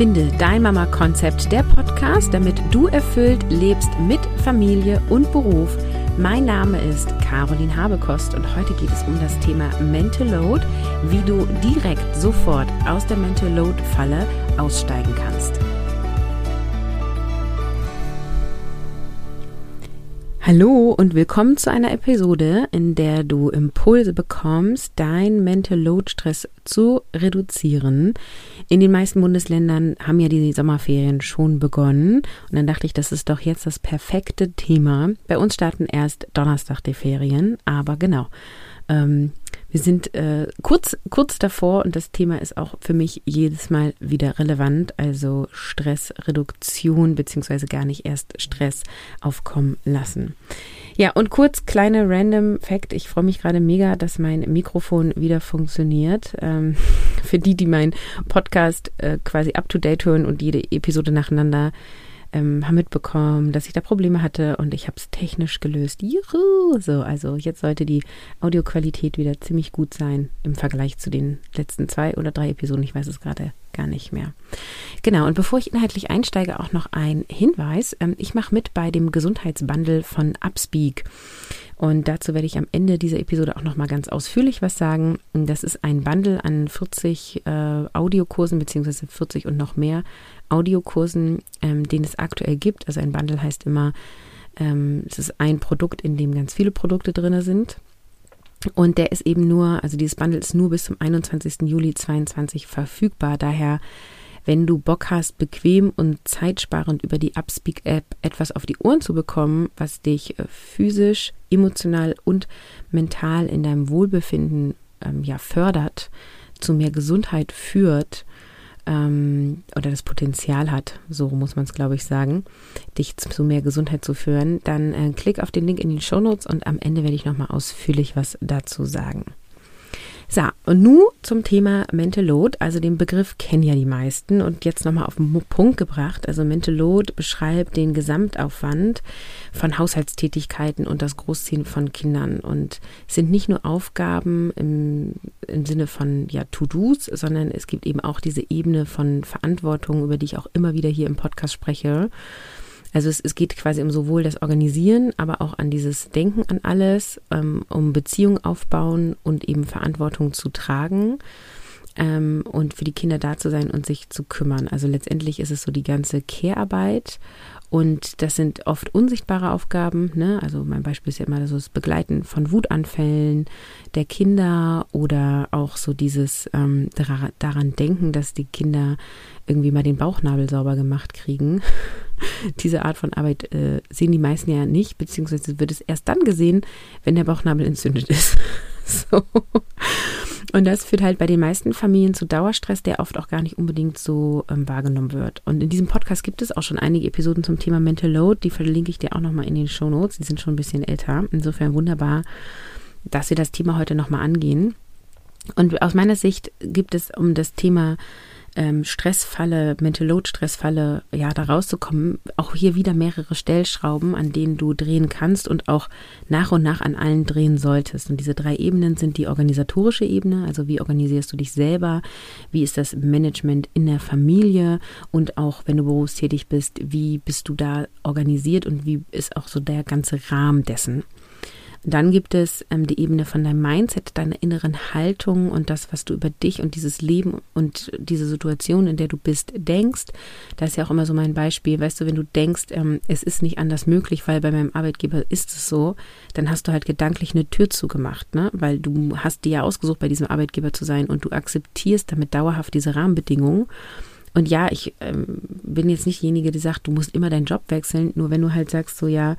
Finde dein Mama-Konzept, der Podcast, damit du erfüllt lebst mit Familie und Beruf. Mein Name ist Caroline Habekost und heute geht es um das Thema Mental Load, wie du direkt sofort aus der Mental Load Falle aussteigen kannst. Hallo und willkommen zu einer Episode, in der du Impulse bekommst, dein Mental Load Stress zu reduzieren. In den meisten Bundesländern haben ja die Sommerferien schon begonnen und dann dachte ich, das ist doch jetzt das perfekte Thema. Bei uns starten erst Donnerstag die Ferien, aber genau. Ähm, wir sind äh, kurz, kurz davor und das Thema ist auch für mich jedes Mal wieder relevant. Also Stressreduktion beziehungsweise gar nicht erst Stress aufkommen lassen. Ja, und kurz kleine random Fact. Ich freue mich gerade mega, dass mein Mikrofon wieder funktioniert. Ähm, für die, die meinen Podcast äh, quasi up to date hören und jede Episode nacheinander ähm, haben mitbekommen, dass ich da Probleme hatte und ich habe es technisch gelöst. Juhu! So, also jetzt sollte die Audioqualität wieder ziemlich gut sein im Vergleich zu den letzten zwei oder drei Episoden. Ich weiß es gerade gar nicht mehr. Genau, und bevor ich inhaltlich einsteige, auch noch ein Hinweis. Ähm, ich mache mit bei dem Gesundheitsbundle von Upspeak. Und dazu werde ich am Ende dieser Episode auch nochmal ganz ausführlich was sagen. Das ist ein Bundle an 40 äh, Audiokursen, beziehungsweise 40 und noch mehr Audiokursen, ähm, den es aktuell gibt. Also ein Bundle heißt immer, ähm, es ist ein Produkt, in dem ganz viele Produkte drin sind. Und der ist eben nur, also dieses Bundle ist nur bis zum 21. Juli 2022 verfügbar. Daher, wenn du Bock hast, bequem und zeitsparend über die Upspeak-App etwas auf die Ohren zu bekommen, was dich äh, physisch, emotional und mental in deinem Wohlbefinden ähm, ja fördert, zu mehr Gesundheit führt, ähm, oder das Potenzial hat, so muss man es, glaube ich, sagen, dich zu mehr Gesundheit zu führen, dann äh, klick auf den Link in den Show Notes und am Ende werde ich nochmal ausführlich was dazu sagen. So, und nun zum Thema Mental Load. Also den Begriff kennen ja die meisten und jetzt nochmal auf den Punkt gebracht. Also Mental Load beschreibt den Gesamtaufwand von Haushaltstätigkeiten und das Großziehen von Kindern und sind nicht nur Aufgaben im, im Sinne von ja, To-Dos, sondern es gibt eben auch diese Ebene von Verantwortung, über die ich auch immer wieder hier im Podcast spreche. Also es, es geht quasi um sowohl das Organisieren, aber auch an dieses Denken an alles, ähm, um Beziehungen aufbauen und eben Verantwortung zu tragen ähm, und für die Kinder da zu sein und sich zu kümmern. Also letztendlich ist es so die ganze Care-Arbeit und das sind oft unsichtbare Aufgaben. Ne? Also mein Beispiel ist ja immer so das Begleiten von Wutanfällen der Kinder oder auch so dieses ähm, daran denken, dass die Kinder irgendwie mal den Bauchnabel sauber gemacht kriegen. Diese Art von Arbeit äh, sehen die meisten ja nicht, beziehungsweise wird es erst dann gesehen, wenn der Bauchnabel entzündet ist. so. Und das führt halt bei den meisten Familien zu Dauerstress, der oft auch gar nicht unbedingt so ähm, wahrgenommen wird. Und in diesem Podcast gibt es auch schon einige Episoden zum Thema Mental Load. Die verlinke ich dir auch nochmal in den Show Notes. Die sind schon ein bisschen älter. Insofern wunderbar, dass wir das Thema heute nochmal angehen. Und aus meiner Sicht gibt es um das Thema ähm, Stressfalle, Mental Load Stressfalle, ja, da rauszukommen, auch hier wieder mehrere Stellschrauben, an denen du drehen kannst und auch nach und nach an allen drehen solltest. Und diese drei Ebenen sind die organisatorische Ebene, also wie organisierst du dich selber, wie ist das Management in der Familie und auch wenn du berufstätig bist, wie bist du da organisiert und wie ist auch so der ganze Rahmen dessen. Dann gibt es ähm, die Ebene von deinem Mindset, deiner inneren Haltung und das, was du über dich und dieses Leben und diese Situation, in der du bist, denkst. Da ist ja auch immer so mein Beispiel, weißt du, wenn du denkst, ähm, es ist nicht anders möglich, weil bei meinem Arbeitgeber ist es so, dann hast du halt gedanklich eine Tür zugemacht, ne? Weil du hast dir ja ausgesucht, bei diesem Arbeitgeber zu sein und du akzeptierst damit dauerhaft diese Rahmenbedingungen. Und ja, ich ähm, bin jetzt nicht diejenige, die sagt, du musst immer deinen Job wechseln, nur wenn du halt sagst, so ja,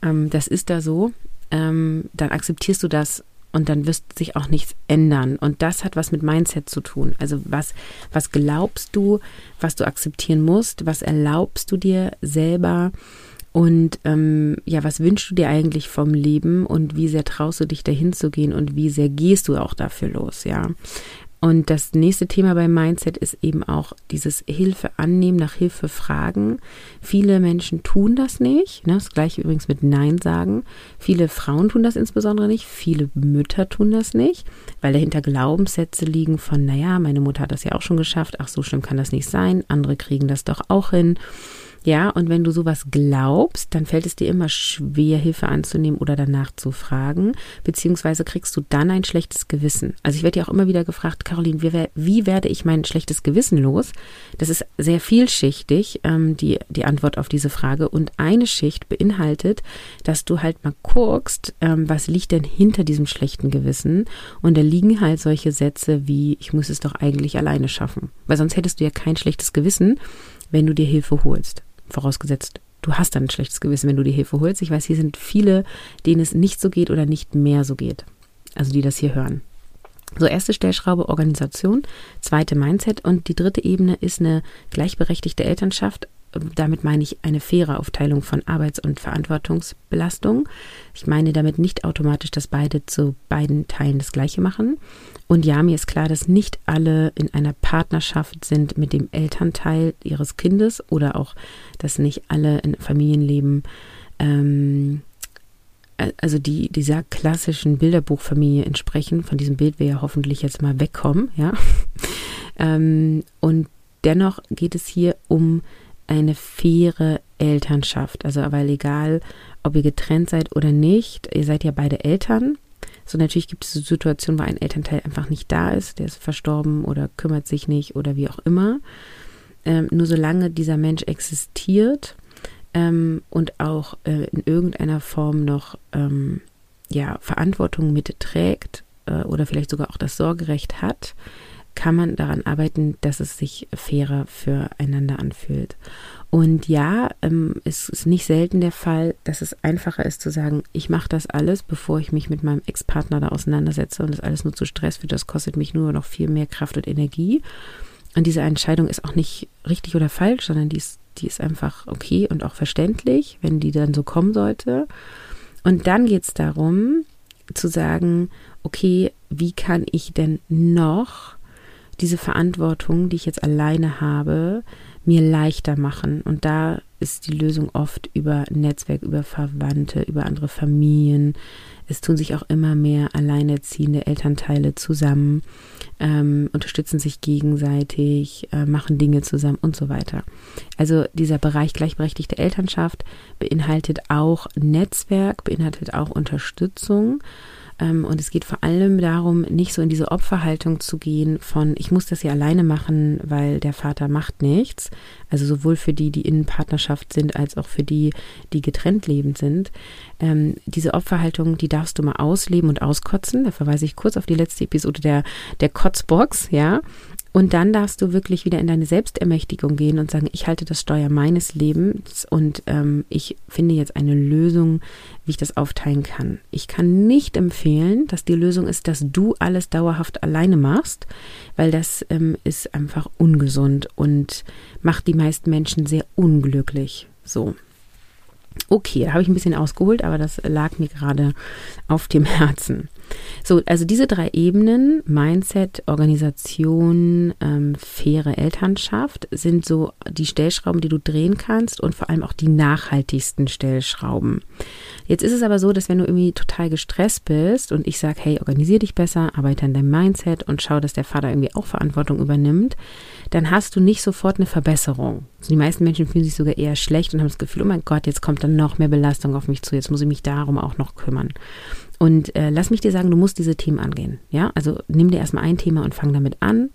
ähm, das ist da so, ähm, dann akzeptierst du das und dann wirst sich auch nichts ändern. Und das hat was mit Mindset zu tun. Also was, was glaubst du, was du akzeptieren musst, was erlaubst du dir selber und ähm, ja, was wünschst du dir eigentlich vom Leben und wie sehr traust du dich dahin zu gehen und wie sehr gehst du auch dafür los, ja. Und das nächste Thema beim Mindset ist eben auch dieses Hilfe annehmen, nach Hilfe fragen. Viele Menschen tun das nicht. Ne? Das gleiche übrigens mit Nein sagen. Viele Frauen tun das insbesondere nicht. Viele Mütter tun das nicht, weil dahinter Glaubenssätze liegen von, naja, meine Mutter hat das ja auch schon geschafft. Ach, so schlimm kann das nicht sein. Andere kriegen das doch auch hin. Ja, und wenn du sowas glaubst, dann fällt es dir immer schwer, Hilfe anzunehmen oder danach zu fragen, beziehungsweise kriegst du dann ein schlechtes Gewissen. Also ich werde ja auch immer wieder gefragt, Caroline, wie, wie, werde ich mein schlechtes Gewissen los? Das ist sehr vielschichtig, ähm, die, die Antwort auf diese Frage. Und eine Schicht beinhaltet, dass du halt mal guckst, ähm, was liegt denn hinter diesem schlechten Gewissen? Und da liegen halt solche Sätze wie, ich muss es doch eigentlich alleine schaffen. Weil sonst hättest du ja kein schlechtes Gewissen, wenn du dir Hilfe holst vorausgesetzt, du hast dann ein schlechtes Gewissen, wenn du die Hilfe holst. Ich weiß, hier sind viele, denen es nicht so geht oder nicht mehr so geht. Also die das hier hören. So, erste Stellschraube Organisation, zweite Mindset und die dritte Ebene ist eine gleichberechtigte Elternschaft, damit meine ich eine faire Aufteilung von Arbeits- und Verantwortungsbelastung. Ich meine damit nicht automatisch, dass beide zu beiden Teilen das Gleiche machen. Und ja, mir ist klar, dass nicht alle in einer Partnerschaft sind mit dem Elternteil ihres Kindes oder auch, dass nicht alle in Familienleben, ähm, also die dieser klassischen Bilderbuchfamilie entsprechen. Von diesem Bild wir ja hoffentlich jetzt mal wegkommen, ja. ähm, und dennoch geht es hier um eine faire Elternschaft. Also, weil egal, ob ihr getrennt seid oder nicht, ihr seid ja beide Eltern. So, natürlich gibt es Situationen, wo ein Elternteil einfach nicht da ist, der ist verstorben oder kümmert sich nicht oder wie auch immer. Ähm, nur solange dieser Mensch existiert ähm, und auch äh, in irgendeiner Form noch ähm, ja, Verantwortung mitträgt äh, oder vielleicht sogar auch das Sorgerecht hat, kann man daran arbeiten, dass es sich fairer füreinander anfühlt. Und ja, ähm, es ist nicht selten der Fall, dass es einfacher ist zu sagen, ich mache das alles, bevor ich mich mit meinem Ex-Partner da auseinandersetze und das alles nur zu Stress führt. Das kostet mich nur noch viel mehr Kraft und Energie. Und diese Entscheidung ist auch nicht richtig oder falsch, sondern die ist, die ist einfach okay und auch verständlich, wenn die dann so kommen sollte. Und dann geht es darum, zu sagen, okay, wie kann ich denn noch diese Verantwortung, die ich jetzt alleine habe, mir leichter machen. Und da ist die Lösung oft über Netzwerk, über Verwandte, über andere Familien. Es tun sich auch immer mehr alleinerziehende Elternteile zusammen, ähm, unterstützen sich gegenseitig, äh, machen Dinge zusammen und so weiter. Also dieser Bereich gleichberechtigte Elternschaft beinhaltet auch Netzwerk, beinhaltet auch Unterstützung und es geht vor allem darum, nicht so in diese Opferhaltung zu gehen von, ich muss das ja alleine machen, weil der Vater macht nichts. Also sowohl für die, die in Partnerschaft sind, als auch für die, die getrennt lebend sind. Ähm, diese Opferhaltung, die darfst du mal ausleben und auskotzen. Da verweise ich kurz auf die letzte Episode der, der Kotzbox, ja. Und dann darfst du wirklich wieder in deine Selbstermächtigung gehen und sagen, ich halte das Steuer meines Lebens und ähm, ich finde jetzt eine Lösung, wie ich das aufteilen kann. Ich kann nicht empfehlen, dass die Lösung ist, dass du alles dauerhaft alleine machst, weil das ähm, ist einfach ungesund und macht die meisten Menschen sehr unglücklich. So. Okay, da habe ich ein bisschen ausgeholt, aber das lag mir gerade auf dem Herzen. So, also diese drei Ebenen, Mindset, Organisation, ähm, faire Elternschaft, sind so die Stellschrauben, die du drehen kannst und vor allem auch die nachhaltigsten Stellschrauben. Jetzt ist es aber so, dass wenn du irgendwie total gestresst bist und ich sage, hey, organisier dich besser, arbeite an deinem Mindset und schau, dass der Vater irgendwie auch Verantwortung übernimmt, dann hast du nicht sofort eine Verbesserung. Also die meisten Menschen fühlen sich sogar eher schlecht und haben das Gefühl, oh mein Gott, jetzt kommt dann noch mehr Belastung auf mich zu, jetzt muss ich mich darum auch noch kümmern. Und äh, lass mich dir sagen, du musst diese Themen angehen. Ja, also nimm dir erstmal ein Thema und fang damit an.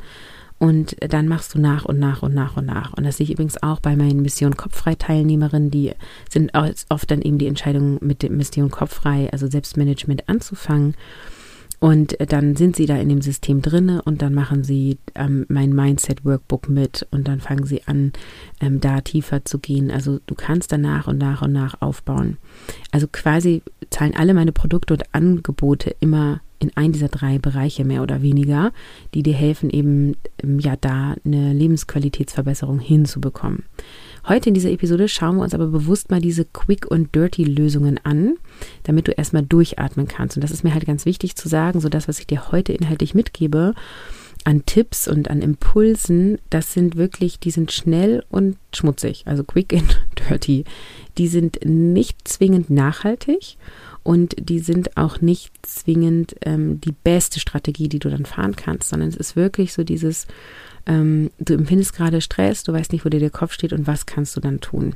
Und dann machst du nach und nach und nach und nach. Und das sehe ich übrigens auch bei meinen Mission Kopffrei-Teilnehmerinnen, die sind oft dann eben die Entscheidung mit dem Mission Kopffrei, also Selbstmanagement anzufangen. Und dann sind sie da in dem System drinne und dann machen sie ähm, mein Mindset Workbook mit und dann fangen sie an, ähm, da tiefer zu gehen. Also du kannst dann nach und nach und nach aufbauen. Also quasi zahlen alle meine Produkte und Angebote immer in einen dieser drei Bereiche mehr oder weniger, die dir helfen, eben ähm, ja da eine Lebensqualitätsverbesserung hinzubekommen. Heute in dieser Episode schauen wir uns aber bewusst mal diese Quick und Dirty Lösungen an, damit du erstmal durchatmen kannst. Und das ist mir halt ganz wichtig zu sagen, so das, was ich dir heute inhaltlich mitgebe, an Tipps und an Impulsen, das sind wirklich, die sind schnell und schmutzig, also quick and dirty. Die sind nicht zwingend nachhaltig und die sind auch nicht zwingend ähm, die beste Strategie, die du dann fahren kannst, sondern es ist wirklich so dieses, ähm, du empfindest gerade Stress, du weißt nicht, wo dir der Kopf steht und was kannst du dann tun.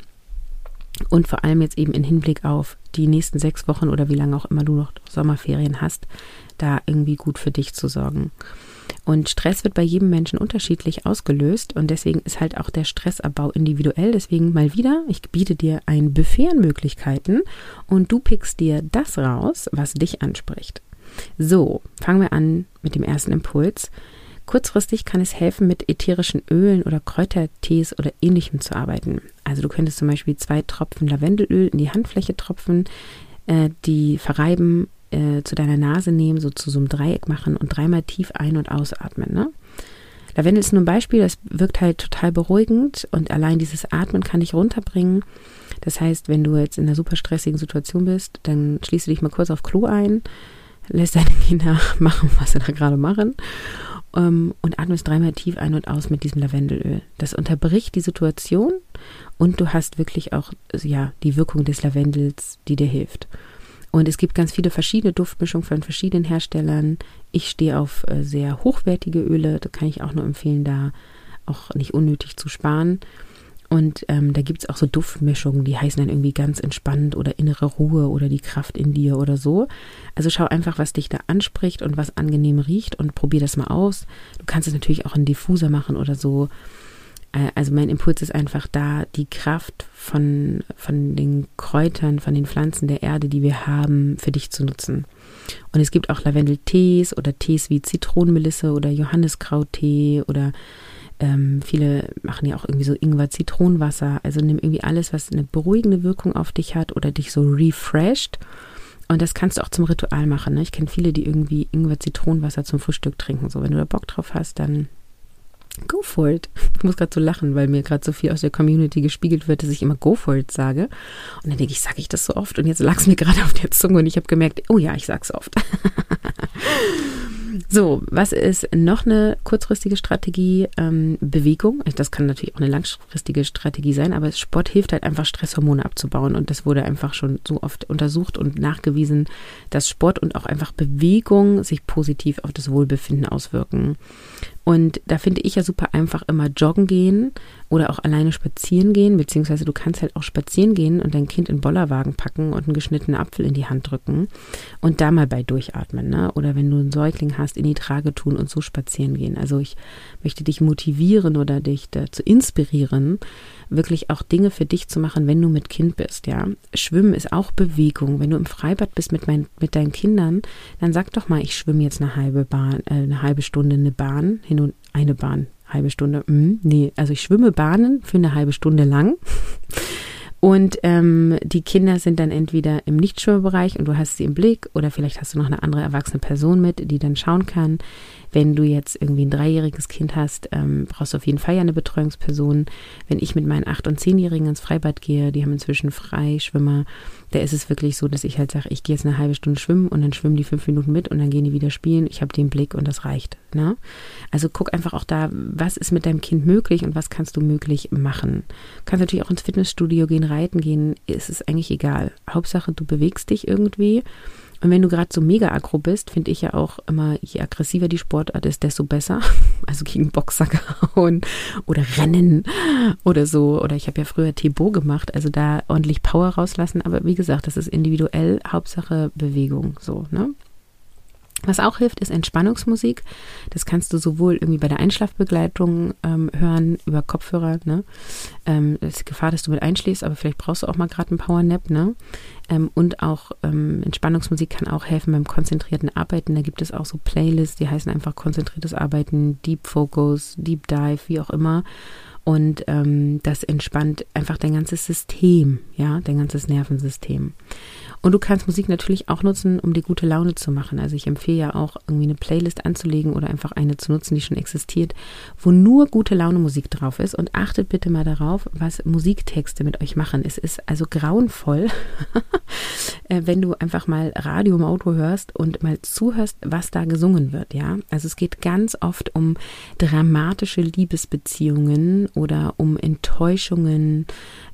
Und vor allem jetzt eben in Hinblick auf die nächsten sechs Wochen oder wie lange auch immer du noch Sommerferien hast, da irgendwie gut für dich zu sorgen. Und Stress wird bei jedem Menschen unterschiedlich ausgelöst und deswegen ist halt auch der Stressabbau individuell. Deswegen mal wieder, ich biete dir ein Buffet an Möglichkeiten und du pickst dir das raus, was dich anspricht. So, fangen wir an mit dem ersten Impuls. Kurzfristig kann es helfen, mit ätherischen Ölen oder Kräutertees oder ähnlichem zu arbeiten. Also du könntest zum Beispiel zwei Tropfen Lavendelöl in die Handfläche tropfen, äh, die verreiben, äh, zu deiner Nase nehmen, so zu so einem Dreieck machen und dreimal tief ein- und ausatmen. Ne? Lavendel ist nur ein Beispiel, das wirkt halt total beruhigend und allein dieses Atmen kann dich runterbringen. Das heißt, wenn du jetzt in einer super stressigen Situation bist, dann schließt du dich mal kurz auf Klo ein, lässt deine Kinder machen, was sie da gerade machen ähm, und atmest dreimal tief ein und aus mit diesem Lavendelöl. Das unterbricht die Situation und du hast wirklich auch ja, die Wirkung des Lavendels, die dir hilft. Und es gibt ganz viele verschiedene Duftmischungen von verschiedenen Herstellern. Ich stehe auf äh, sehr hochwertige Öle, da kann ich auch nur empfehlen, da auch nicht unnötig zu sparen. Und ähm, da gibt es auch so Duftmischungen, die heißen dann irgendwie ganz entspannt oder innere Ruhe oder die Kraft in dir oder so. Also schau einfach, was dich da anspricht und was angenehm riecht und probier das mal aus. Du kannst es natürlich auch in Diffuser machen oder so. Äh, also mein Impuls ist einfach da, die Kraft von, von den Kräutern, von den Pflanzen der Erde, die wir haben, für dich zu nutzen. Und es gibt auch Lavendeltees oder Tees wie Zitronenmelisse oder Johanniskrauttee oder ähm, viele machen ja auch irgendwie so Ingwer-Zitronenwasser. Also nimm irgendwie alles, was eine beruhigende Wirkung auf dich hat oder dich so refreshed. Und das kannst du auch zum Ritual machen. Ne? Ich kenne viele, die irgendwie Ingwer-Zitronenwasser zum Frühstück trinken. So, wenn du da Bock drauf hast, dann go for it. Ich muss gerade so lachen, weil mir gerade so viel aus der Community gespiegelt wird, dass ich immer go for it sage. Und dann denke ich, sage ich das so oft? Und jetzt lag es mir gerade auf der Zunge und ich habe gemerkt, oh ja, ich sag's oft. So, was ist noch eine kurzfristige Strategie? Ähm, Bewegung. Das kann natürlich auch eine langfristige Strategie sein, aber Sport hilft halt einfach Stresshormone abzubauen und das wurde einfach schon so oft untersucht und nachgewiesen, dass Sport und auch einfach Bewegung sich positiv auf das Wohlbefinden auswirken. Und da finde ich ja super einfach immer joggen gehen oder auch alleine spazieren gehen, beziehungsweise du kannst halt auch spazieren gehen und dein Kind in Bollerwagen packen und einen geschnittenen Apfel in die Hand drücken und da mal bei durchatmen. Ne? Oder wenn du einen Säugling hast, in die Trage tun und so spazieren gehen. Also ich möchte dich motivieren oder dich dazu inspirieren, wirklich auch Dinge für dich zu machen, wenn du mit Kind bist, ja. Schwimmen ist auch Bewegung. Wenn du im Freibad bist mit, mein, mit deinen Kindern, dann sag doch mal, ich schwimme jetzt eine halbe Bahn, äh, eine halbe Stunde eine Bahn, hin und eine Bahn, halbe Stunde. Mh, nee, also ich schwimme Bahnen für eine halbe Stunde lang. Und ähm, die Kinder sind dann entweder im Nichtschwimmerbereich und du hast sie im Blick oder vielleicht hast du noch eine andere erwachsene Person mit, die dann schauen kann. Wenn du jetzt irgendwie ein dreijähriges Kind hast, ähm, brauchst du auf jeden Fall ja eine Betreuungsperson. Wenn ich mit meinen acht- und zehnjährigen ins Freibad gehe, die haben inzwischen Freischwimmer, da ist es wirklich so, dass ich halt sage, ich gehe jetzt eine halbe Stunde schwimmen und dann schwimmen die fünf Minuten mit und dann gehen die wieder spielen. Ich habe den Blick und das reicht. Ne? Also guck einfach auch da, was ist mit deinem Kind möglich und was kannst du möglich machen. Du kannst natürlich auch ins Fitnessstudio gehen, reiten gehen, ist es eigentlich egal. Hauptsache, du bewegst dich irgendwie und wenn du gerade so mega aggro bist, finde ich ja auch immer, je aggressiver die Sportart ist, desto besser. Also gegen Boxer gehauen oder Rennen oder so. Oder ich habe ja früher Thibaut gemacht, also da ordentlich Power rauslassen. Aber wie gesagt, das ist individuell, Hauptsache Bewegung, so, ne? Was auch hilft, ist Entspannungsmusik. Das kannst du sowohl irgendwie bei der Einschlafbegleitung ähm, hören, über Kopfhörer. Ne? Ähm, es ist Gefahr, dass du mit einschläfst, aber vielleicht brauchst du auch mal gerade einen Powernap. Ne? Ähm, und auch ähm, Entspannungsmusik kann auch helfen beim konzentrierten Arbeiten. Da gibt es auch so Playlists, die heißen einfach konzentriertes Arbeiten, Deep Focus, Deep Dive, wie auch immer. Und ähm, das entspannt einfach dein ganzes System, ja, dein ganzes Nervensystem. Und du kannst Musik natürlich auch nutzen, um dir gute Laune zu machen. Also ich empfehle ja auch irgendwie eine Playlist anzulegen oder einfach eine zu nutzen, die schon existiert, wo nur gute Laune Musik drauf ist. Und achtet bitte mal darauf, was Musiktexte mit euch machen. Es ist also grauenvoll, äh, wenn du einfach mal Radio im Auto hörst und mal zuhörst, was da gesungen wird. Ja, also es geht ganz oft um dramatische Liebesbeziehungen oder um Enttäuschungen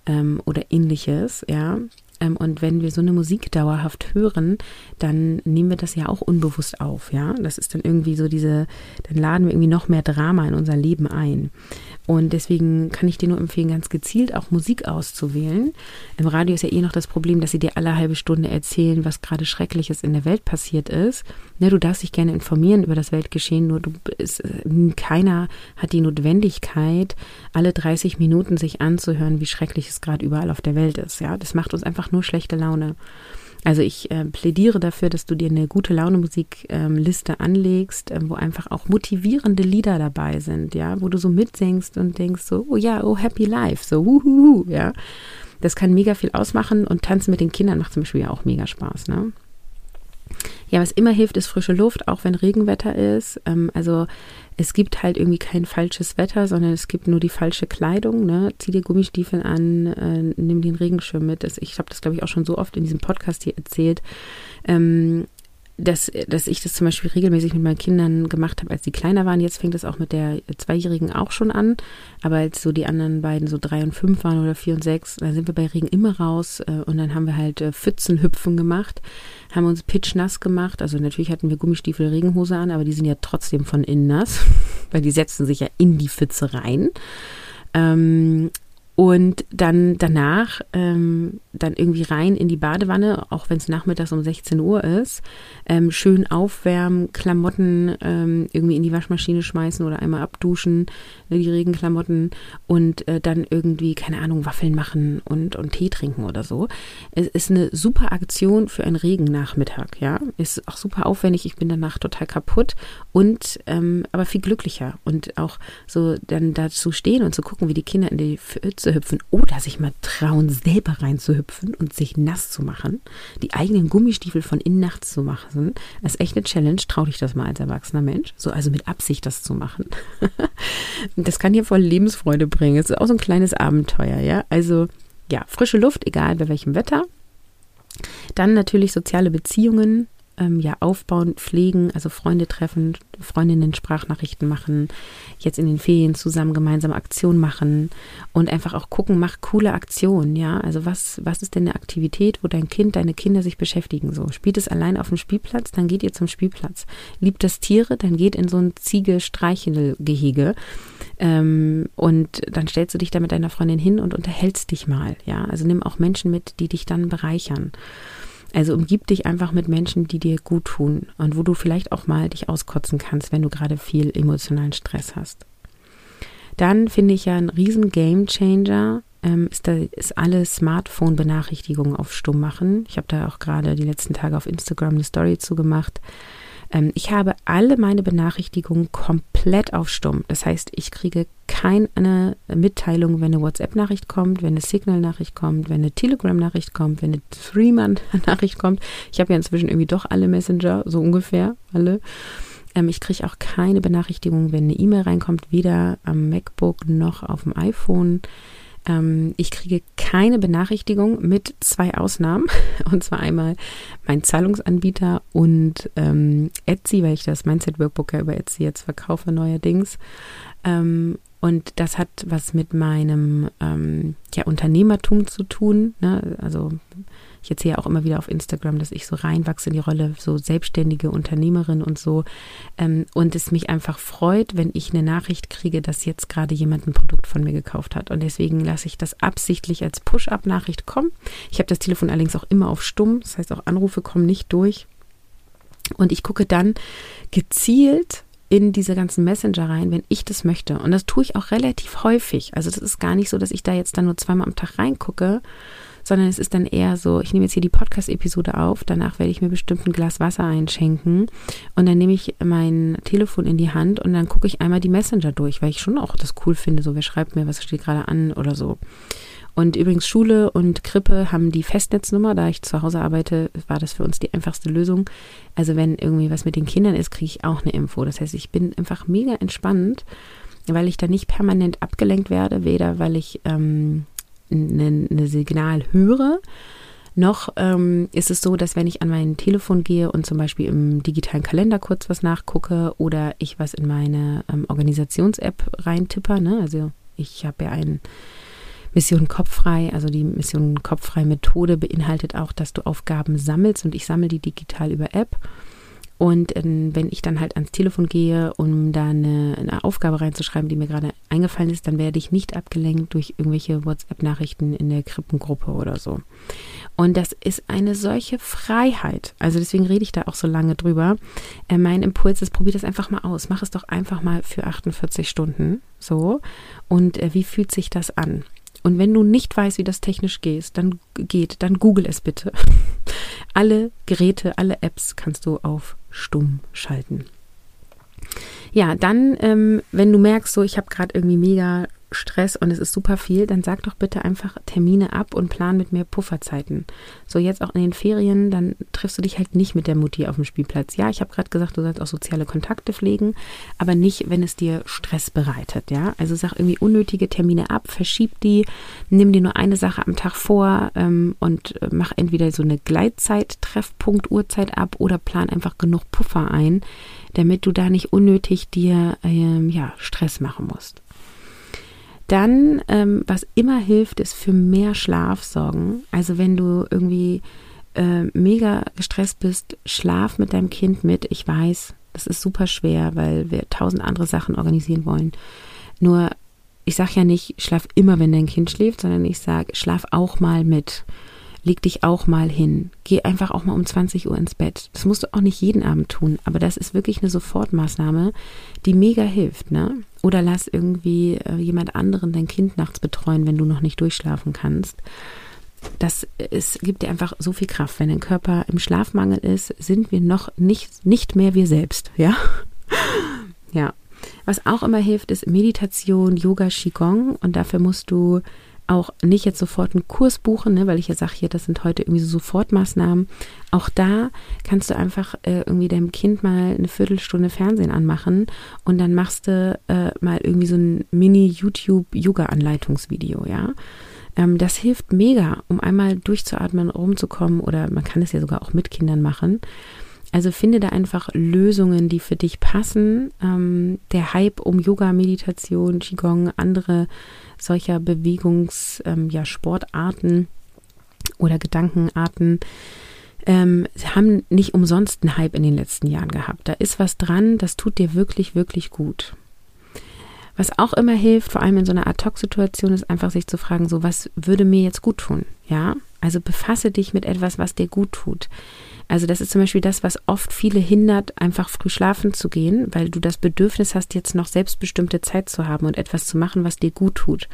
ähm, oder ähnliches. Ja, ähm, und wenn wir so eine Musik dauerhaft hören, dann nehmen wir das ja auch unbewusst auf, ja. Das ist dann irgendwie so diese, dann laden wir irgendwie noch mehr Drama in unser Leben ein. Und deswegen kann ich dir nur empfehlen, ganz gezielt auch Musik auszuwählen. Im Radio ist ja eh noch das Problem, dass sie dir alle halbe Stunde erzählen, was gerade Schreckliches in der Welt passiert ist. Ne, du darfst dich gerne informieren über das Weltgeschehen, nur du ist, keiner hat die Notwendigkeit, alle 30 Minuten sich anzuhören, wie schrecklich es gerade überall auf der Welt ist. Ja, das macht uns einfach nur schlechte Laune. Also ich äh, plädiere dafür, dass du dir eine gute Laune Musikliste ähm, anlegst, äh, wo einfach auch motivierende Lieder dabei sind, ja, wo du so mitsingst und denkst so, oh ja, oh happy life, so wuhuhu, ja. Das kann mega viel ausmachen und tanzen mit den Kindern macht zum Beispiel ja auch mega Spaß, ne? Ja, was immer hilft, ist frische Luft, auch wenn Regenwetter ist. Ähm, also es gibt halt irgendwie kein falsches Wetter, sondern es gibt nur die falsche Kleidung. Ne? Zieh dir Gummistiefel an, äh, nimm den Regenschirm mit. Das, ich habe das, glaube ich, auch schon so oft in diesem Podcast hier erzählt. Ähm, dass, dass ich das zum Beispiel regelmäßig mit meinen Kindern gemacht habe, als die kleiner waren. Jetzt fängt es auch mit der Zweijährigen auch schon an. Aber als so die anderen beiden so drei und fünf waren oder vier und sechs, da sind wir bei Regen immer raus äh, und dann haben wir halt äh, Pfützenhüpfen gemacht, haben uns pitchnass gemacht. Also natürlich hatten wir Gummistiefel, Regenhose an, aber die sind ja trotzdem von innen nass, weil die setzen sich ja in die Pfütze rein. Ähm, und dann danach ähm, dann irgendwie rein in die Badewanne, auch wenn es nachmittags um 16 Uhr ist, ähm, schön aufwärmen, Klamotten ähm, irgendwie in die Waschmaschine schmeißen oder einmal abduschen, ne, die Regenklamotten und äh, dann irgendwie, keine Ahnung, Waffeln machen und, und Tee trinken oder so. Es ist eine super Aktion für einen Regennachmittag, ja. Ist auch super aufwendig, ich bin danach total kaputt und ähm, aber viel glücklicher und auch so dann dazu stehen und zu gucken, wie die Kinder in die Pfütze hüpfen oder sich mal trauen, selber reinzuhüpfen und sich nass zu machen, die eigenen Gummistiefel von innen nachts zu machen, das ist echt eine Challenge. Trau dich das mal als erwachsener Mensch. So, also mit Absicht das zu machen. das kann dir voll Lebensfreude bringen. Es ist auch so ein kleines Abenteuer, ja. Also, ja, frische Luft, egal bei welchem Wetter. Dann natürlich soziale Beziehungen, ähm, ja aufbauen, pflegen, also Freunde treffen, Freundinnen Sprachnachrichten machen, jetzt in den Ferien zusammen gemeinsam Aktionen machen und einfach auch gucken, mach coole Aktionen, ja. Also was, was ist denn eine Aktivität, wo dein Kind, deine Kinder sich beschäftigen? So, spielt es allein auf dem Spielplatz, dann geht ihr zum Spielplatz. Liebt das Tiere, dann geht in so ein Ziege-Streichelgehege. Ähm, und dann stellst du dich da mit deiner Freundin hin und unterhältst dich mal, ja. Also nimm auch Menschen mit, die dich dann bereichern. Also umgib dich einfach mit Menschen, die dir gut tun und wo du vielleicht auch mal dich auskotzen kannst, wenn du gerade viel emotionalen Stress hast. Dann finde ich ja ein riesen Game Changer ähm, ist, da, ist alle Smartphone-Benachrichtigungen auf Stumm machen. Ich habe da auch gerade die letzten Tage auf Instagram eine Story zugemacht. Ähm, ich habe alle meine Benachrichtigungen komplett auf Stumm. Das heißt, ich kriege keine Mitteilung, wenn eine WhatsApp-Nachricht kommt, wenn eine Signal-Nachricht kommt, wenn eine Telegram-Nachricht kommt, wenn eine Threeman-Nachricht kommt. Ich habe ja inzwischen irgendwie doch alle Messenger, so ungefähr alle. Ähm, ich kriege auch keine Benachrichtigung, wenn eine E-Mail reinkommt, weder am MacBook noch auf dem iPhone. Ähm, ich kriege keine Benachrichtigung mit zwei Ausnahmen. Und zwar einmal mein Zahlungsanbieter und ähm, Etsy, weil ich das Mindset Workbook ja über Etsy jetzt verkaufe neuerdings. Ähm, und das hat was mit meinem ähm, ja, Unternehmertum zu tun. Ne? Also ich erzähle auch immer wieder auf Instagram, dass ich so reinwachse in die Rolle, so selbstständige Unternehmerin und so. Ähm, und es mich einfach freut, wenn ich eine Nachricht kriege, dass jetzt gerade jemand ein Produkt von mir gekauft hat. Und deswegen lasse ich das absichtlich als Push-up-Nachricht kommen. Ich habe das Telefon allerdings auch immer auf stumm. Das heißt, auch Anrufe kommen nicht durch. Und ich gucke dann gezielt in diese ganzen Messenger rein, wenn ich das möchte. Und das tue ich auch relativ häufig. Also das ist gar nicht so, dass ich da jetzt dann nur zweimal am Tag reingucke, sondern es ist dann eher so, ich nehme jetzt hier die Podcast-Episode auf, danach werde ich mir bestimmt ein Glas Wasser einschenken und dann nehme ich mein Telefon in die Hand und dann gucke ich einmal die Messenger durch, weil ich schon auch das cool finde, so wer schreibt mir, was steht gerade an oder so. Und übrigens Schule und Krippe haben die Festnetznummer. Da ich zu Hause arbeite, war das für uns die einfachste Lösung. Also wenn irgendwie was mit den Kindern ist, kriege ich auch eine Info. Das heißt, ich bin einfach mega entspannt, weil ich da nicht permanent abgelenkt werde, weder weil ich ähm, ein Signal höre, noch ähm, ist es so, dass wenn ich an mein Telefon gehe und zum Beispiel im digitalen Kalender kurz was nachgucke oder ich was in meine ähm, Organisations-App reintipper, ne? also ich habe ja einen Mission Kopffrei, also die Mission Kopffrei Methode beinhaltet auch, dass du Aufgaben sammelst und ich sammle die digital über App. Und ähm, wenn ich dann halt ans Telefon gehe, um da eine, eine, Aufgabe reinzuschreiben, die mir gerade eingefallen ist, dann werde ich nicht abgelenkt durch irgendwelche WhatsApp-Nachrichten in der Krippengruppe oder so. Und das ist eine solche Freiheit. Also deswegen rede ich da auch so lange drüber. Äh, mein Impuls ist, probier das einfach mal aus. Mach es doch einfach mal für 48 Stunden. So. Und äh, wie fühlt sich das an? Und wenn du nicht weißt, wie das technisch geht, dann geht, dann google es bitte. alle Geräte, alle Apps kannst du auf stumm schalten. Ja, dann, ähm, wenn du merkst, so ich habe gerade irgendwie mega Stress und es ist super viel, dann sag doch bitte einfach Termine ab und plan mit mir Pufferzeiten. So jetzt auch in den Ferien, dann triffst du dich halt nicht mit der Mutti auf dem Spielplatz. Ja, ich habe gerade gesagt, du sollst auch soziale Kontakte pflegen, aber nicht, wenn es dir Stress bereitet. Ja, also sag irgendwie unnötige Termine ab, verschieb die, nimm dir nur eine Sache am Tag vor ähm, und mach entweder so eine Gleitzeit, Treffpunkt, Uhrzeit ab oder plan einfach genug Puffer ein, damit du da nicht unnötig dir ähm, ja Stress machen musst. Dann, ähm, was immer hilft, ist für mehr Schlaf sorgen. Also wenn du irgendwie äh, mega gestresst bist, schlaf mit deinem Kind mit. Ich weiß, das ist super schwer, weil wir tausend andere Sachen organisieren wollen. Nur, ich sage ja nicht, schlaf immer, wenn dein Kind schläft, sondern ich sage, schlaf auch mal mit leg dich auch mal hin. Geh einfach auch mal um 20 Uhr ins Bett. Das musst du auch nicht jeden Abend tun, aber das ist wirklich eine Sofortmaßnahme, die mega hilft, ne? Oder lass irgendwie äh, jemand anderen dein Kind nachts betreuen, wenn du noch nicht durchschlafen kannst. Das es gibt dir einfach so viel Kraft. Wenn dein Körper im Schlafmangel ist, sind wir noch nicht, nicht mehr wir selbst, ja? ja. Was auch immer hilft, ist Meditation, Yoga, Qigong und dafür musst du auch nicht jetzt sofort einen Kurs buchen, ne, weil ich ja sage hier, das sind heute irgendwie so Sofortmaßnahmen. Auch da kannst du einfach äh, irgendwie deinem Kind mal eine Viertelstunde Fernsehen anmachen und dann machst du äh, mal irgendwie so ein Mini-YouTube-Yoga-Anleitungsvideo, ja. Ähm, das hilft mega, um einmal durchzuatmen, rumzukommen oder man kann es ja sogar auch mit Kindern machen. Also finde da einfach Lösungen, die für dich passen. Ähm, der Hype um Yoga, Meditation, Qigong, andere solcher Bewegungs-, ähm, ja, Sportarten oder Gedankenarten ähm, haben nicht umsonst einen Hype in den letzten Jahren gehabt. Da ist was dran, das tut dir wirklich, wirklich gut. Was auch immer hilft, vor allem in so einer Ad-Hoc-Situation, ist einfach sich zu fragen, so was würde mir jetzt gut tun? Ja, also befasse dich mit etwas, was dir gut tut. Also das ist zum Beispiel das, was oft viele hindert, einfach früh schlafen zu gehen, weil du das Bedürfnis hast, jetzt noch selbstbestimmte Zeit zu haben und etwas zu machen, was dir gut tut.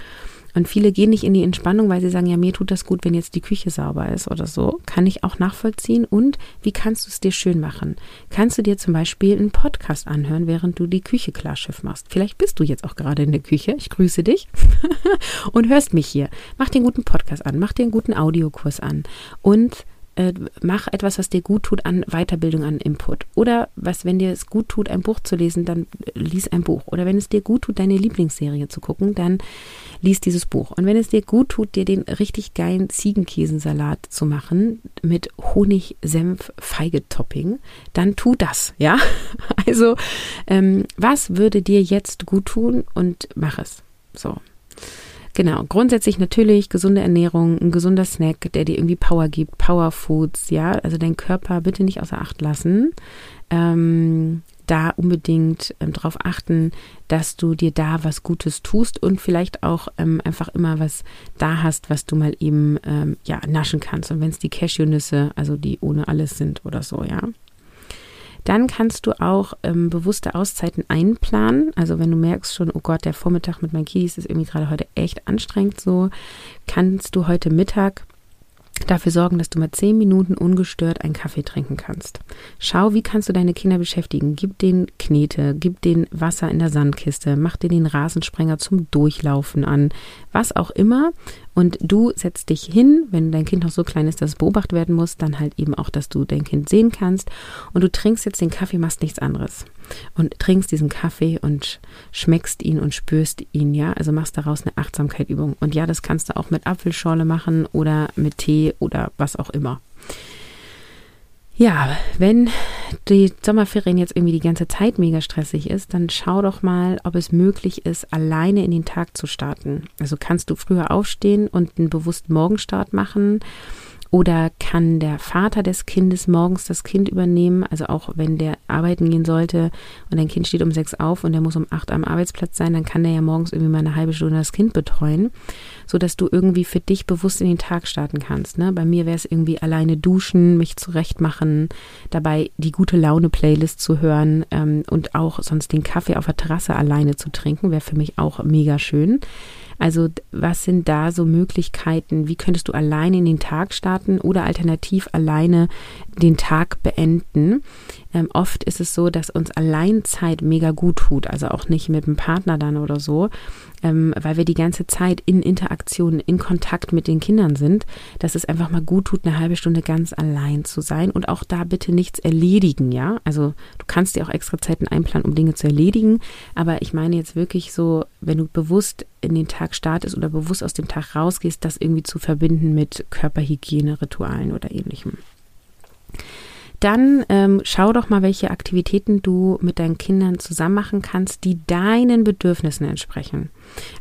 Und viele gehen nicht in die Entspannung, weil sie sagen, ja, mir tut das gut, wenn jetzt die Küche sauber ist oder so. Kann ich auch nachvollziehen. Und wie kannst du es dir schön machen? Kannst du dir zum Beispiel einen Podcast anhören, während du die Küche klarschiff machst? Vielleicht bist du jetzt auch gerade in der Küche. Ich grüße dich und hörst mich hier. Mach dir einen guten Podcast an, mach dir einen guten Audiokurs an und äh, mach etwas, was dir gut tut an Weiterbildung, an Input. Oder was, wenn dir es gut tut, ein Buch zu lesen, dann lies ein Buch. Oder wenn es dir gut tut, deine Lieblingsserie zu gucken, dann lies dieses Buch. Und wenn es dir gut tut, dir den richtig geilen Ziegenkäsensalat zu machen mit Honig, Senf, Feige-Topping, dann tu das, ja? Also, ähm, was würde dir jetzt gut tun und mach es. So. Genau, grundsätzlich natürlich gesunde Ernährung, ein gesunder Snack, der dir irgendwie Power gibt, Power Foods, ja, also deinen Körper bitte nicht außer Acht lassen. Ähm, da unbedingt ähm, darauf achten, dass du dir da was Gutes tust und vielleicht auch ähm, einfach immer was da hast, was du mal eben ähm, ja naschen kannst. Und wenn es die Cashewnüsse, also die ohne alles sind oder so, ja. Dann kannst du auch ähm, bewusste Auszeiten einplanen. Also wenn du merkst schon, oh Gott, der Vormittag mit meinen Kiddies ist irgendwie gerade heute echt anstrengend so, kannst du heute Mittag dafür sorgen, dass du mal zehn Minuten ungestört einen Kaffee trinken kannst. Schau, wie kannst du deine Kinder beschäftigen. Gib denen Knete, gib denen Wasser in der Sandkiste, mach dir den Rasensprenger zum Durchlaufen an, was auch immer. Und du setzt dich hin, wenn dein Kind noch so klein ist, dass es beobachtet werden muss, dann halt eben auch, dass du dein Kind sehen kannst. Und du trinkst jetzt den Kaffee, machst nichts anderes. Und trinkst diesen Kaffee und schmeckst ihn und spürst ihn, ja. Also machst daraus eine Achtsamkeitübung. Und ja, das kannst du auch mit Apfelschorle machen oder mit Tee oder was auch immer. Ja, wenn die Sommerferien jetzt irgendwie die ganze Zeit mega stressig ist, dann schau doch mal, ob es möglich ist, alleine in den Tag zu starten. Also kannst du früher aufstehen und einen bewussten Morgenstart machen oder kann der Vater des Kindes morgens das Kind übernehmen? Also auch wenn der arbeiten gehen sollte und dein Kind steht um sechs auf und der muss um acht am Arbeitsplatz sein, dann kann der ja morgens irgendwie mal eine halbe Stunde das Kind betreuen, sodass du irgendwie für dich bewusst in den Tag starten kannst. Ne? Bei mir wäre es irgendwie alleine duschen, mich zurechtmachen, dabei die gute Laune-Playlist zu hören ähm, und auch sonst den Kaffee auf der Terrasse alleine zu trinken, wäre für mich auch mega schön. Also was sind da so Möglichkeiten? Wie könntest du alleine in den Tag starten oder alternativ alleine den Tag beenden? Ähm, oft ist es so, dass uns Alleinzeit mega gut tut, also auch nicht mit dem Partner dann oder so, ähm, weil wir die ganze Zeit in Interaktion, in Kontakt mit den Kindern sind, dass es einfach mal gut tut, eine halbe Stunde ganz allein zu sein und auch da bitte nichts erledigen, ja. Also du kannst dir auch extra Zeiten einplanen, um Dinge zu erledigen, aber ich meine jetzt wirklich so, wenn du bewusst in den Tag startest oder bewusst aus dem Tag rausgehst, das irgendwie zu verbinden mit Körperhygiene-Ritualen oder ähnlichem dann ähm, schau doch mal, welche Aktivitäten du mit deinen Kindern zusammen machen kannst, die deinen Bedürfnissen entsprechen.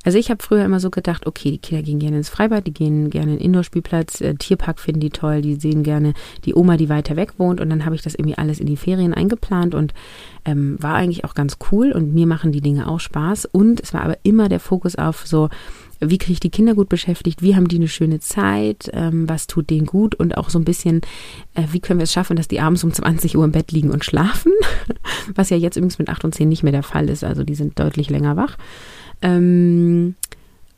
Also ich habe früher immer so gedacht, okay, die Kinder gehen gerne ins Freibad, die gehen gerne in den Indoor-Spielplatz, äh, Tierpark finden die toll, die sehen gerne die Oma, die weiter weg wohnt und dann habe ich das irgendwie alles in die Ferien eingeplant und ähm, war eigentlich auch ganz cool und mir machen die Dinge auch Spaß und es war aber immer der Fokus auf so, wie kriege ich die Kinder gut beschäftigt, wie haben die eine schöne Zeit, ähm, was tut denen gut und auch so ein bisschen, äh, wie können wir es schaffen, dass die abends um 20 Uhr im Bett liegen und schlafen, was ja jetzt übrigens mit 8 und 10 nicht mehr der Fall ist, also die sind deutlich länger wach. Ähm,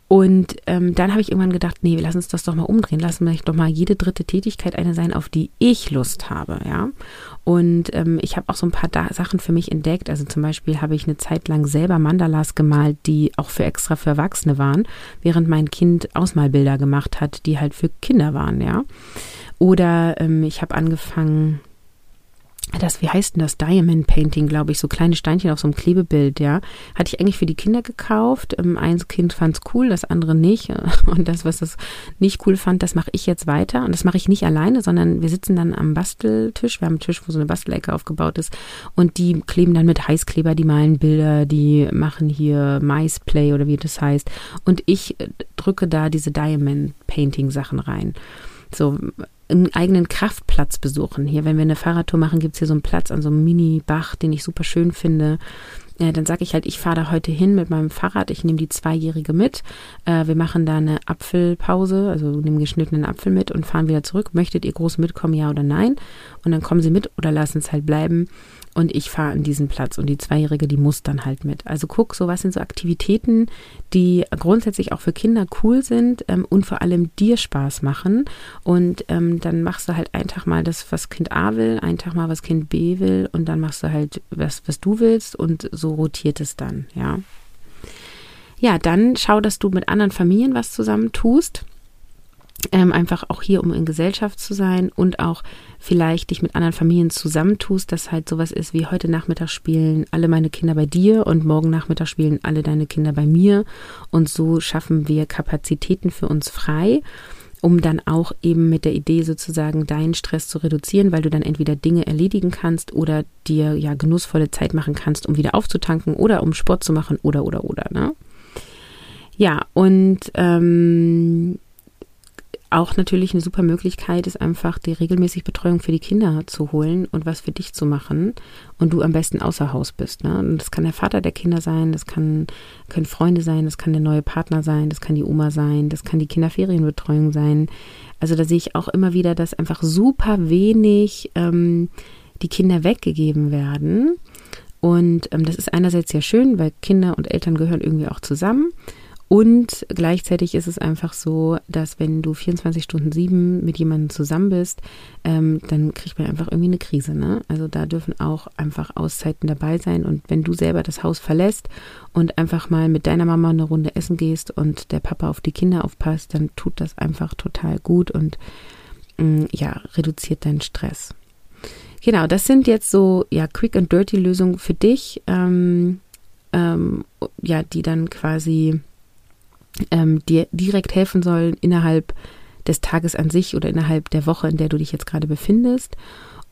und ähm, dann habe ich irgendwann gedacht, nee, lass uns das doch mal umdrehen. Lass uns doch mal jede dritte Tätigkeit eine sein, auf die ich Lust habe, ja. Und ähm, ich habe auch so ein paar da Sachen für mich entdeckt. Also zum Beispiel habe ich eine Zeit lang selber Mandalas gemalt, die auch für extra für Erwachsene waren, während mein Kind Ausmalbilder gemacht hat, die halt für Kinder waren, ja. Oder ähm, ich habe angefangen, das, wie heißt denn das? Diamond Painting, glaube ich, so kleine Steinchen auf so einem Klebebild, ja. Hatte ich eigentlich für die Kinder gekauft. Ähm, eins Kind fand es cool, das andere nicht. Und das, was das nicht cool fand, das mache ich jetzt weiter. Und das mache ich nicht alleine, sondern wir sitzen dann am Basteltisch. Wir haben einen Tisch, wo so eine Bastelecke aufgebaut ist. Und die kleben dann mit Heißkleber, die malen Bilder, die machen hier Maisplay oder wie das heißt. Und ich äh, drücke da diese Diamond Painting Sachen rein. So, einen eigenen Kraftplatz besuchen. Hier, wenn wir eine Fahrradtour machen, gibt es hier so einen Platz an so einem Mini-Bach, den ich super schön finde. Äh, dann sage ich halt, ich fahre da heute hin mit meinem Fahrrad, ich nehme die Zweijährige mit. Äh, wir machen da eine Apfelpause, also nehmen geschnittenen Apfel mit und fahren wieder zurück. Möchtet ihr groß mitkommen, ja oder nein? Und dann kommen sie mit oder lassen es halt bleiben und ich fahre an diesen Platz und die Zweijährige, die muss dann halt mit. Also guck, so was sind so Aktivitäten, die grundsätzlich auch für Kinder cool sind ähm, und vor allem dir Spaß machen. Und ähm, dann machst du halt einen Tag mal das, was Kind A will, einen Tag mal, was Kind B will und dann machst du halt was, was du willst und so rotiert es dann, ja. Ja, dann schau, dass du mit anderen Familien was zusammen tust ähm, einfach auch hier, um in Gesellschaft zu sein und auch vielleicht dich mit anderen Familien zusammentust, dass halt sowas ist wie heute Nachmittag spielen alle meine Kinder bei dir und morgen Nachmittag spielen alle deine Kinder bei mir und so schaffen wir Kapazitäten für uns frei um dann auch eben mit der Idee sozusagen deinen Stress zu reduzieren, weil du dann entweder Dinge erledigen kannst oder dir ja genussvolle Zeit machen kannst, um wieder aufzutanken oder um Sport zu machen oder oder oder, ne? Ja, und ähm, auch natürlich eine super Möglichkeit ist einfach, die regelmäßig Betreuung für die Kinder zu holen und was für dich zu machen und du am besten außer Haus bist. Ne? Und das kann der Vater der Kinder sein, das kann, können Freunde sein, das kann der neue Partner sein, das kann die Oma sein, das kann die Kinderferienbetreuung sein. Also da sehe ich auch immer wieder, dass einfach super wenig ähm, die Kinder weggegeben werden. Und ähm, das ist einerseits sehr schön, weil Kinder und Eltern gehören irgendwie auch zusammen. Und gleichzeitig ist es einfach so, dass wenn du 24 Stunden sieben mit jemandem zusammen bist, ähm, dann kriegt man einfach irgendwie eine Krise. Ne? Also da dürfen auch einfach Auszeiten dabei sein. Und wenn du selber das Haus verlässt und einfach mal mit deiner Mama eine Runde essen gehst und der Papa auf die Kinder aufpasst, dann tut das einfach total gut und mm, ja, reduziert deinen Stress. Genau, das sind jetzt so ja Quick and Dirty Lösungen für dich, ähm, ähm, ja, die dann quasi ähm, dir direkt helfen sollen innerhalb des Tages an sich oder innerhalb der Woche, in der du dich jetzt gerade befindest.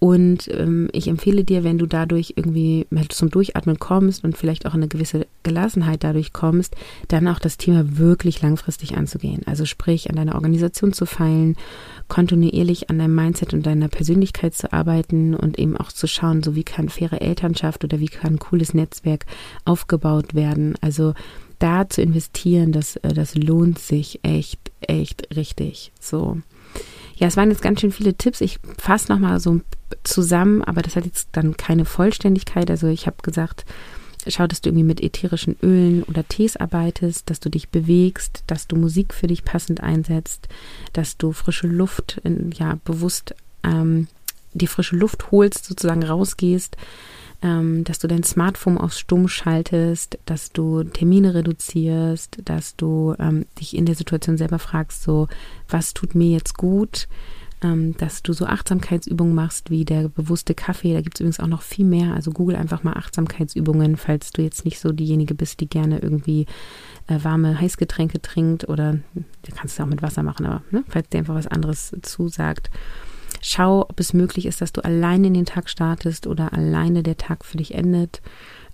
Und ähm, ich empfehle dir, wenn du dadurch irgendwie zum Durchatmen kommst und vielleicht auch eine gewisse Gelassenheit dadurch kommst, dann auch das Thema wirklich langfristig anzugehen. Also sprich, an deiner Organisation zu feilen, kontinuierlich an deinem Mindset und deiner Persönlichkeit zu arbeiten und eben auch zu schauen, so wie kann faire Elternschaft oder wie kann cooles Netzwerk aufgebaut werden. Also da zu investieren, das, äh, das lohnt sich echt, echt richtig. So. Ja, es waren jetzt ganz schön viele Tipps. Ich fasse nochmal so zusammen, aber das hat jetzt dann keine Vollständigkeit. Also ich habe gesagt, schau, dass du irgendwie mit ätherischen Ölen oder Tees arbeitest, dass du dich bewegst, dass du Musik für dich passend einsetzt, dass du frische Luft, in, ja, bewusst ähm, die frische Luft holst, sozusagen rausgehst, ähm, dass du dein Smartphone auf Stumm schaltest, dass du Termine reduzierst, dass du ähm, dich in der Situation selber fragst, so, was tut mir jetzt gut? Ähm, dass du so Achtsamkeitsübungen machst, wie der bewusste Kaffee. Da gibt es übrigens auch noch viel mehr. Also google einfach mal Achtsamkeitsübungen, falls du jetzt nicht so diejenige bist, die gerne irgendwie äh, warme Heißgetränke trinkt oder du kannst es auch mit Wasser machen, aber ne, falls dir einfach was anderes zusagt. Schau, ob es möglich ist, dass du alleine in den Tag startest oder alleine der Tag für dich endet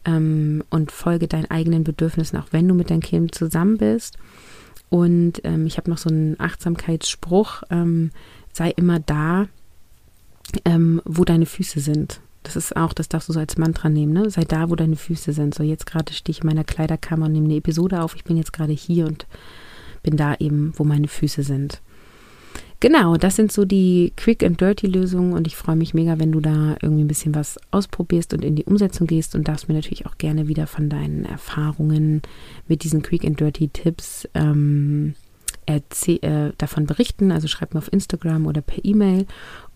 ähm, und folge deinen eigenen Bedürfnissen, auch wenn du mit deinem Kind zusammen bist. Und ähm, ich habe noch so einen Achtsamkeitsspruch, ähm, sei immer da, ähm, wo deine Füße sind. Das ist auch, das darfst du so als Mantra nehmen, ne? Sei da, wo deine Füße sind. So, jetzt gerade stehe ich in meiner Kleiderkammer und nehme eine Episode auf. Ich bin jetzt gerade hier und bin da eben, wo meine Füße sind. Genau, das sind so die Quick and Dirty Lösungen und ich freue mich mega, wenn du da irgendwie ein bisschen was ausprobierst und in die Umsetzung gehst und darfst mir natürlich auch gerne wieder von deinen Erfahrungen mit diesen Quick and Dirty Tipps ähm, äh, davon berichten. Also schreib mir auf Instagram oder per E-Mail.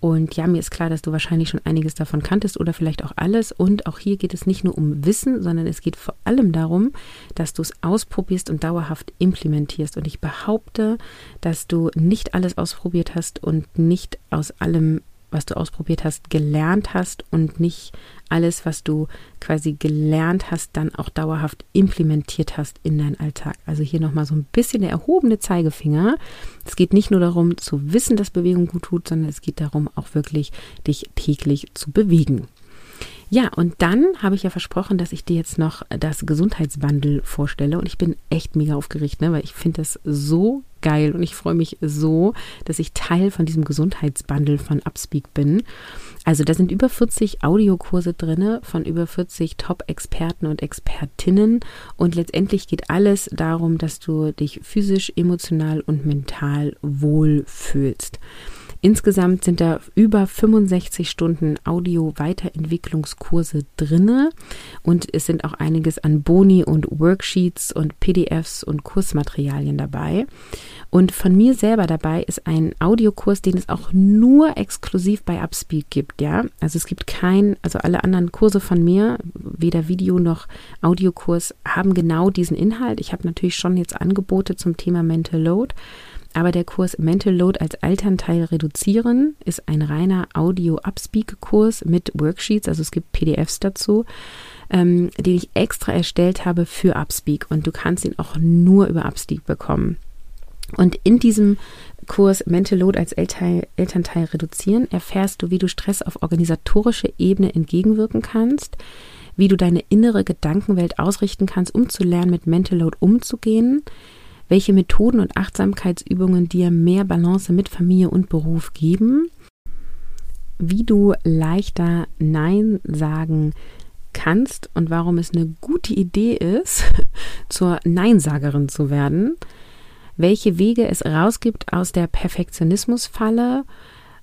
Und ja, mir ist klar, dass du wahrscheinlich schon einiges davon kanntest oder vielleicht auch alles. Und auch hier geht es nicht nur um Wissen, sondern es geht vor allem darum, dass du es ausprobierst und dauerhaft implementierst. Und ich behaupte, dass du nicht alles ausprobiert hast und nicht aus allem was du ausprobiert hast, gelernt hast und nicht alles, was du quasi gelernt hast, dann auch dauerhaft implementiert hast in deinen Alltag. Also hier nochmal so ein bisschen der erhobene Zeigefinger. Es geht nicht nur darum zu wissen, dass Bewegung gut tut, sondern es geht darum, auch wirklich dich täglich zu bewegen. Ja, und dann habe ich ja versprochen, dass ich dir jetzt noch das Gesundheitsbundle vorstelle. Und ich bin echt mega aufgeregt, ne? weil ich finde das so geil und ich freue mich so, dass ich Teil von diesem Gesundheitsbundle von Upspeak bin. Also da sind über 40 Audiokurse drin von über 40 Top-Experten und Expertinnen und letztendlich geht alles darum, dass du dich physisch, emotional und mental wohl fühlst. Insgesamt sind da über 65 Stunden Audio-Weiterentwicklungskurse drinne und es sind auch einiges an Boni und Worksheets und PDFs und Kursmaterialien dabei. Und von mir selber dabei ist ein Audiokurs, den es auch nur exklusiv bei Upspeak gibt, ja. Also es gibt kein, also alle anderen Kurse von mir, weder Video noch Audiokurs, haben genau diesen Inhalt. Ich habe natürlich schon jetzt Angebote zum Thema Mental Load. Aber der Kurs Mental Load als Elternteil reduzieren ist ein reiner Audio-Upspeak-Kurs mit Worksheets, also es gibt PDFs dazu, ähm, den ich extra erstellt habe für Upspeak und du kannst ihn auch nur über Upspeak bekommen. Und in diesem Kurs Mental Load als Elternteil, Elternteil reduzieren erfährst du, wie du Stress auf organisatorischer Ebene entgegenwirken kannst, wie du deine innere Gedankenwelt ausrichten kannst, um zu lernen, mit Mental Load umzugehen, welche Methoden und Achtsamkeitsübungen dir mehr Balance mit Familie und Beruf geben, wie du leichter Nein sagen kannst und warum es eine gute Idee ist, zur Neinsagerin zu werden, welche Wege es rausgibt aus der Perfektionismusfalle,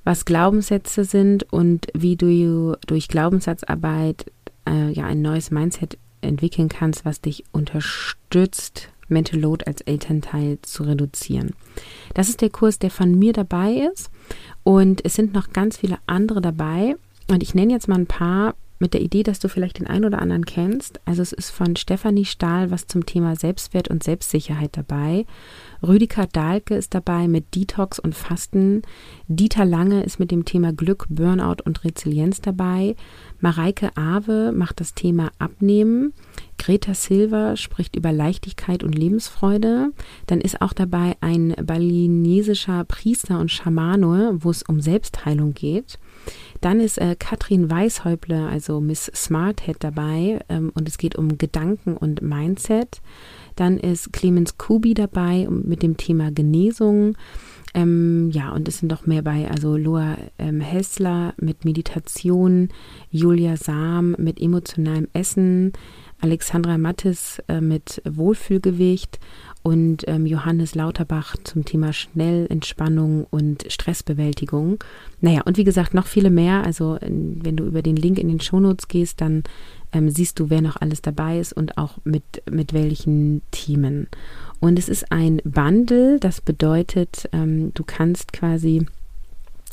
was Glaubenssätze sind und wie du durch Glaubenssatzarbeit äh, ja ein neues Mindset entwickeln kannst, was dich unterstützt, Mental Load als Elternteil zu reduzieren. Das ist der Kurs, der von mir dabei ist. Und es sind noch ganz viele andere dabei. Und ich nenne jetzt mal ein paar mit der Idee, dass du vielleicht den einen oder anderen kennst. Also es ist von Stefanie Stahl was zum Thema Selbstwert und Selbstsicherheit dabei. Rüdiger Dahlke ist dabei mit Detox und Fasten. Dieter Lange ist mit dem Thema Glück, Burnout und Resilienz dabei. Mareike Awe macht das Thema Abnehmen. Greta Silva spricht über Leichtigkeit und Lebensfreude. Dann ist auch dabei ein balinesischer Priester und Schamane, wo es um Selbstheilung geht. Dann ist äh, Katrin Weishäuble, also Miss Smarthead dabei ähm, und es geht um Gedanken und Mindset. Dann ist Clemens Kubi dabei mit dem Thema Genesung. Ähm, ja, und es sind noch mehr bei, also Loa ähm, Hessler mit Meditation, Julia Sam mit emotionalem Essen, Alexandra Mattes äh, mit Wohlfühlgewicht und ähm, Johannes Lauterbach zum Thema Schnellentspannung und Stressbewältigung. Naja, und wie gesagt, noch viele mehr. Also wenn du über den Link in den Shownotes gehst, dann ähm, siehst du, wer noch alles dabei ist und auch mit, mit welchen Themen. Und es ist ein Bundle, das bedeutet, ähm, du kannst quasi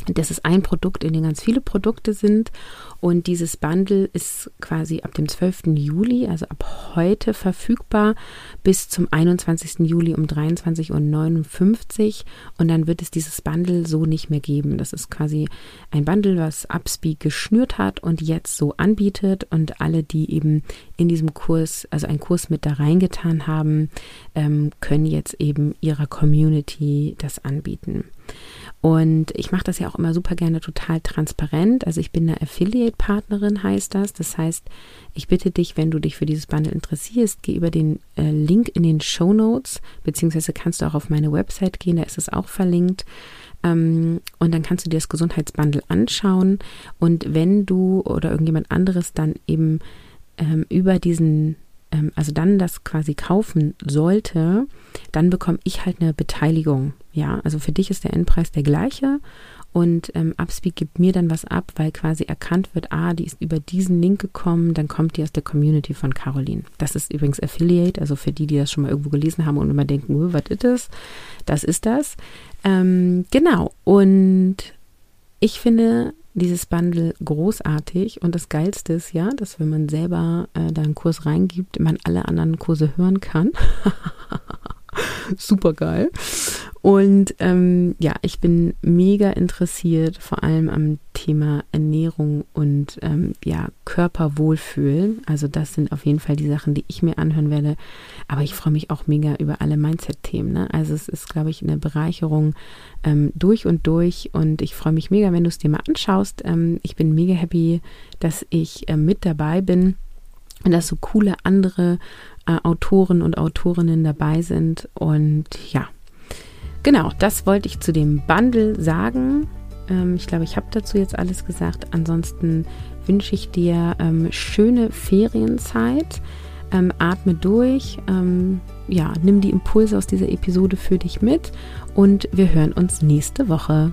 das ist ein Produkt, in dem ganz viele Produkte sind. Und dieses Bundle ist quasi ab dem 12. Juli, also ab heute verfügbar, bis zum 21. Juli um 23.59 Uhr. Und dann wird es dieses Bundle so nicht mehr geben. Das ist quasi ein Bundle, was Upspeak geschnürt hat und jetzt so anbietet. Und alle, die eben in diesem Kurs, also einen Kurs mit da reingetan haben, ähm, können jetzt eben ihrer Community das anbieten. Und ich mache das ja auch immer super gerne total transparent. Also ich bin eine Affiliate-Partnerin, heißt das. Das heißt, ich bitte dich, wenn du dich für dieses Bundle interessierst, geh über den äh, Link in den Show Notes, beziehungsweise kannst du auch auf meine Website gehen, da ist es auch verlinkt. Ähm, und dann kannst du dir das Gesundheitsbundle anschauen. Und wenn du oder irgendjemand anderes dann eben ähm, über diesen ähm, also dann das quasi kaufen sollte, dann bekomme ich halt eine Beteiligung. Ja, also für dich ist der Endpreis der gleiche und ähm, Upspeak gibt mir dann was ab, weil quasi erkannt wird, ah, die ist über diesen Link gekommen, dann kommt die aus der Community von Caroline. Das ist übrigens Affiliate, also für die, die das schon mal irgendwo gelesen haben und immer denken, was ist das? Das ist das. Ähm, genau. Und ich finde, dieses Bundle großartig und das Geilste ist ja, dass wenn man selber äh, da einen Kurs reingibt, man alle anderen Kurse hören kann. Super geil. Und ähm, ja, ich bin mega interessiert, vor allem am Thema Ernährung und ähm, ja, Körperwohlfühl. Also das sind auf jeden Fall die Sachen, die ich mir anhören werde. Aber ich freue mich auch mega über alle Mindset-Themen. Ne? Also es ist, glaube ich, eine Bereicherung ähm, durch und durch. Und ich freue mich mega, wenn du es dir mal anschaust. Ähm, ich bin mega happy, dass ich äh, mit dabei bin und dass so coole andere äh, Autoren und Autorinnen dabei sind. Und ja, Genau, das wollte ich zu dem Bundle sagen. Ähm, ich glaube, ich habe dazu jetzt alles gesagt. Ansonsten wünsche ich dir ähm, schöne Ferienzeit. Ähm, atme durch. Ähm, ja, nimm die Impulse aus dieser Episode für dich mit und wir hören uns nächste Woche.